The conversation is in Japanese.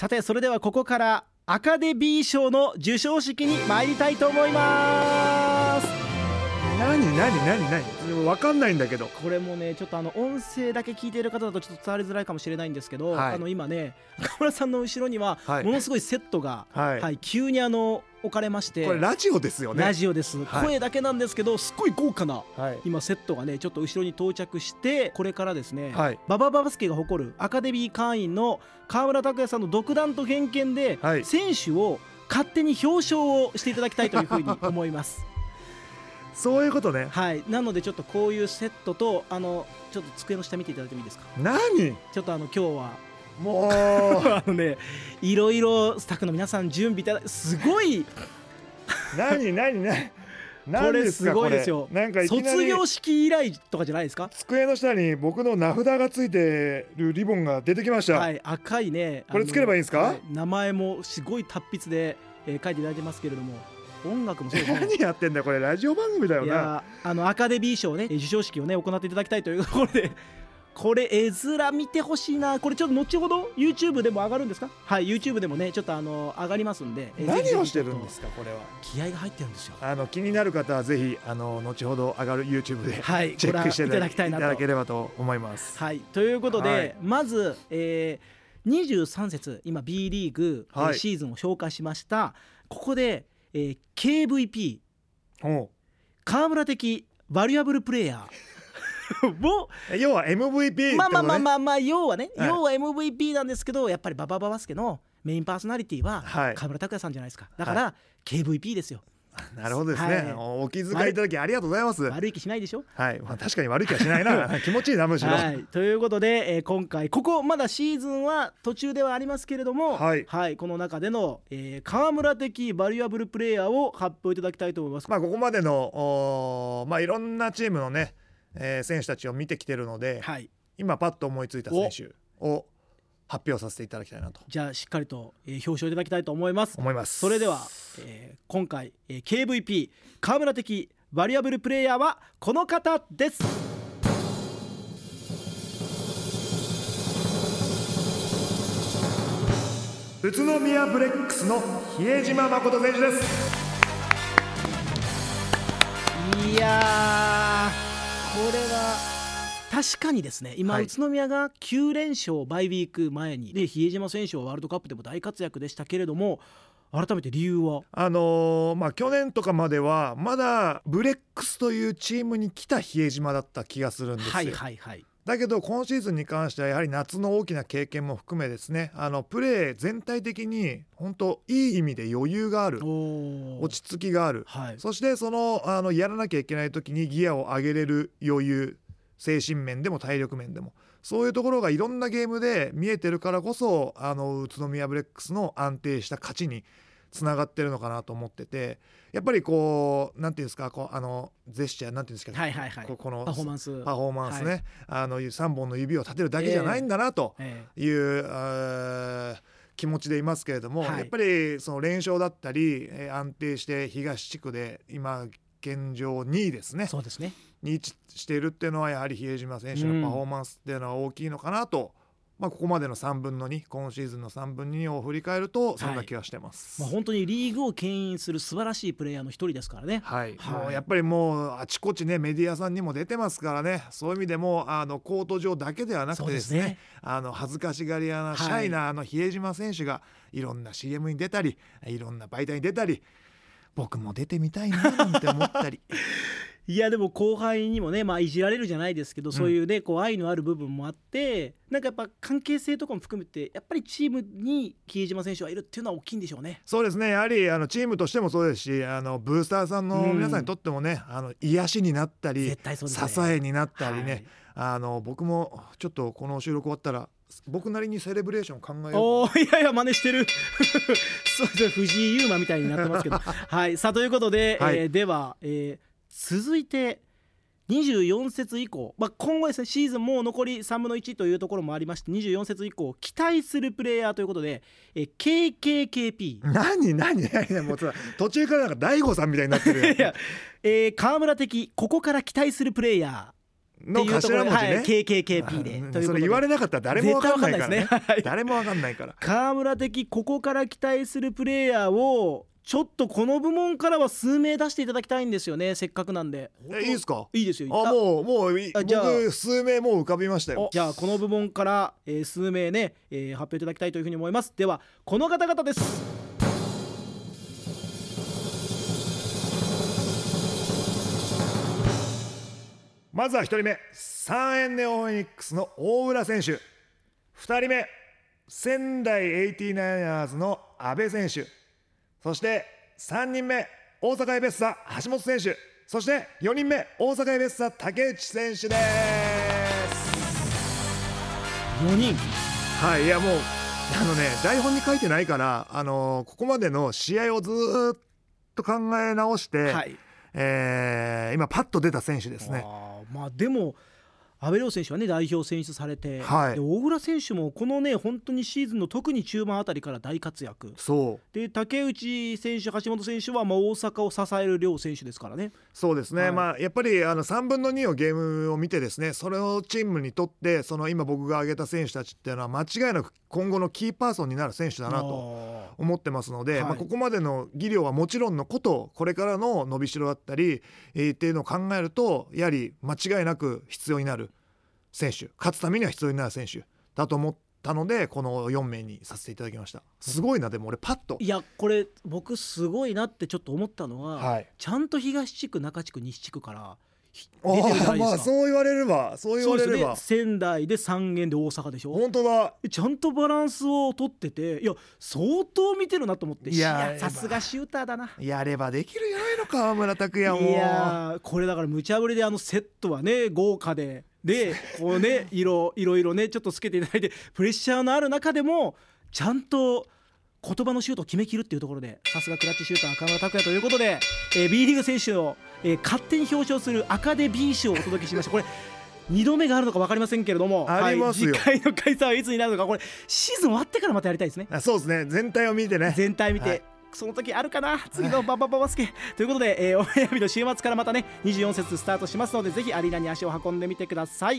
さてそれではここからアカデミー賞の授賞式に参りたいと思います何何何何分かんないんだけど。これもねちょっとあの音声だけ聞いている方だとちょっと伝わりづらいかもしれないんですけど、はい。あの今ね中村さんの後ろにははい。ものすごいセットが、はい、はい、急にあの置かれましてこれラジオですよね。ラジオです、はい。声だけなんですけどすっごい豪華なはい。今セットがねちょっと後ろに到着してこれからですね、はい。ババババスケが誇るアカデミー会員の川村拓哉さんの独断と偏見で、はい。選手を勝手に表彰をしていただきたいというふうに思います。そういうことね。はい、なのでちょっとこういうセットとあのちょっと机の下見ていただいてもいいですか？何？ちょっとあの今日は。もう。あのねいろいろスタッフの皆さん準備いただすごい。何？何？何？こ何れですごいですよ。なんか卒業式以来とかじゃないですか？机の下に僕の名札がついてるリボンが出てきました、はい。赤いねこれつければいいんですか？は名前もすごい達筆で、えー書いていただいてますけれども音楽もそうですね。何やってんだよこれ。ラジオ番組だよな。あのアカデミー賞ねえー授賞式をね行っていただきたいというところで これ絵面見てほしいな。これちょっと後ほど YouTube でも上がるんですか？はい YouTube でもねちょっとあの上がりますんでえーぜひぜひ何をしてるんですかこれは？気合が入ってるんですよ。あの気になる方はぜひあの後ほど上がる YouTube ではいチェックしてご覧いただきたいなと。いただければと思います。はい、ということで、はい。まず、えー、23節今 B リーグ、えーはい。シーズンを紹介しました。ここで、えー KVP 河村的バリュアブルプレイヤーを要は MVP まあまあまあまあまあ要はね、はい。要は MVP なんですけどやっぱりババババスケのメインパーソナリティははい。河村拓哉さんじゃないですか。だから、KVP ですよ なるほどですね、はい。お気遣いいただきありがとうございます。悪い気しないでしょ？はい、まあ、確かに悪い気はしないな。気持ちいいなむしろ、はい、ということで、えー今回ここまだシーズンは途中ではありますけれども、はい。この中での、えー河村的バリュアブルプレイヤーを発表いただきたいと思います。まあここまでのまあいろんなチームのね、えー選手たちを見てきてるので、はい、今パッと思いついた選手を発表させていただきたいなとじゃあしっかりと、えー表彰いただきたいと思います。思いますそれでは、えー今回、えー KVP 河村的バリュアブルプレイヤーはこの方です。宇都宮ブレックスの比江島誠選手ですいやーこれは確かにですね今、はい。宇都宮が9連勝バイウィーク前にで比江島選手はワールドカップでも大活躍でしたけれども改めて理由は？あのーまあ去年とかまではまだブレックスというチームに来た比江島だった気がするんですよ、はいはいはい。だけど今シーズンに関してはやはり夏の大きな経験も含めですねあのプレー全体的に本当いい意味で余裕がある落ち着きがある。はい。そしてそのあのやらなきゃいけない時にギアを上げれる余裕精神面でも体力面でも。そういうところがいろんなゲームで見えてるからこそあの宇都宮ブレックスの安定した勝ちにつながってるのかなと思ってて。やっぱりこうなんていうんですかこうあのジェスチャーなんていうんですか、はいはいはい。ここのパフォーマンス。パフォーマンスね、はあの3本の指を立てるだけじゃないんだなとえいう、あー気持ちでいますけれども、はい。やっぱりその連勝だったり、えー安定して東地区で今現状2位ですえねそうですね。に位置しているっていうのはやはり比江島選手のパフォーマンスっていうのは大きいのかなと、まあ、ここまでの3分の2今シーズンの3分の2を振り返るとそんな気がしてます。まあ本当にリーグを牽引する素晴らしいプレイヤーの一人ですからね。はい、はい。もうやっぱりもうあちこちねメディアさんにも出てますからね。そういう意味でもあのコート上だけではなくてですねね。あの恥ずかしがり屋なはいシャイなあの比江島選手がいろんな CM に出たりいろんな媒体に出たり僕も出てみたいななんて思ったり。いやでも後輩にもね、まあ、いじられるじゃないですけど、そういうねこう愛のある部分もあってなんかやっぱ関係性とかも含めてやっぱりチームに比江島選手はいるっていうのは大きいんでしょうね。そうですね。やはりあのチームとしてもそうですしあのブースターさんの皆さんにとってもね、あの癒しになったり、ね。支えになったりね、はい。あの僕もちょっとこの収録終わったら僕なりにセレブレーション考えよう。いやいや真似してる。そうですね藤井優馬みたいになってますけど。はいさあということで、はい。えーでは、えー続いて24節以降、まあ、今後ですねシーズンもう残り3分の1というところもありまして24節以降期待するプレイヤーということで、えー KKKP 何？何？何？もうさ途中からなんか大悟さんみたいになってる いや、えー、河村的ここから期待するプレイヤの頭文字ね、はい、KKKP でうん。それ言われなかったら誰もわかんないからね。ねはい誰もわかんないから 河村的ここから期待するプレイヤーをちょっとこの部門からは数名出していただきたいんですよね。せっかくなんで。えいいですか？いいですよ。あもうもういあじゃあ。僕数名もう浮かびましたよ。おじゃあこの部門から、えー数名ね、えー発表いただきたいというふうに思います。ではこの方々ですまずは1人目3円ネオフェニックスの大浦選手。2人目仙台 89ers の阿部選手。そして3人目大阪エベッサ橋本選手。そして4人目大阪エベッサ竹内選手です。4人？はいいやもうあのね台本に書いてないからあのここまでの試合をずーっと考え直して、はい。えー今パッと出た選手ですねまあでも阿部亮選手はね代表選出されて、はい。で大浦選手もこのね本当にシーズンの特に中盤あたりから大活躍。そう。で竹内選手橋本選手はまあ大阪を支える両選手ですからね。そうですね、はい。まあやっぱりあの3分の2をゲームを見てですねそれをチームにとってその今僕が挙げた選手たちっていうのは間違いなく今後のキーパーソンになる選手だなとあ思ってますので、はい。まあ、ここまでの技量はもちろんのことこれからの伸びしろだったり、えーっていうのを考えるとやはり間違いなく必要になる選手。勝つためには必要になる選手だと思ったのでこの4名にさせていただきました。すごいなでも俺パッと。ーいやこれ僕すごいなってちょっと思ったのは、はい。ちゃんと東地区中地区西地区から出てるじゃなーまあいですか。そう言われればそう言われれば。仙台で三軒で大阪でしょ。本当だ。ちゃんとバランスを取ってていや相当見てるなと思って。いやさすがシューターだな。やればできるじゃないの川村拓也も。いやーこれだから無茶ぶりであのセットはね豪華ででこうね色いろいろねちょっとつけていただいてプレッシャーのある中でもちゃんと言葉のシュートを決めきるっていうところでさすがクラッチシューター川村拓也ということで、えー B リーグ選手を、えー勝手に表彰するアカデ B 賞をお届けしました。これ2度目があるのか分かりませんけれどもありますよ。はい、次回の開催はいつになるのかこれシーズン終わってからまたやりたいですね。あそうですね。全体を見てね。全体見て、はい。その時あるかな？次のババババスケということで、えー、お悩みの週末からまたね24節スタートしますのでぜひアリーナに足を運んでみてください